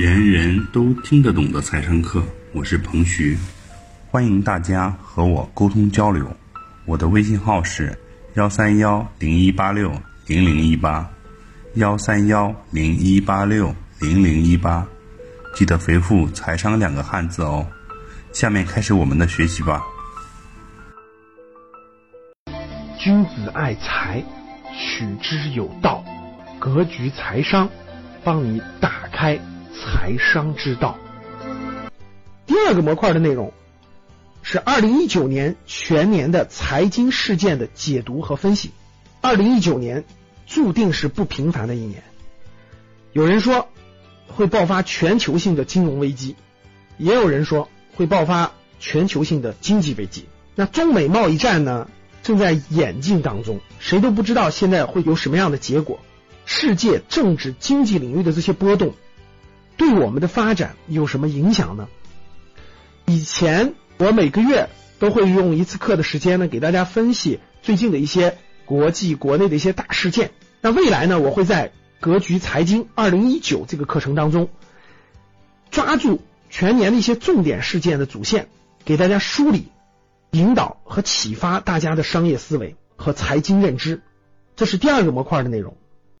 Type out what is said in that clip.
人人都听得懂的财商课，我是彭徐，欢迎大家和我沟通交流。我的微信号是幺三幺零一八六零零一八，幺三幺零一八六零零一八，记得回复“财商”两个汉字哦。下面开始我们的学习吧。君子爱财，取之有道。格局财商，帮你打开财商之道。第二个模块的内容是二零一九年全年的财经事件的解读和分析。二零一九年注定是不平凡的一年，有人说会爆发全球性的金融危机，也有人说会爆发全球性的经济危机。那中美贸易战呢，正在演进当中，谁都不知道现在会有什么样的结果。世界政治经济领域的这些波动，对我们的发展有什么影响呢？以前我每个月都会用一次课的时间呢，给大家分析最近的一些国际、国内的一些大事件。那未来呢，我会在格局财经二零一九这个课程当中，抓住全年的一些重点事件的主线，给大家梳理、引导和启发大家的商业思维和财经认知。这是第二个模块的内容。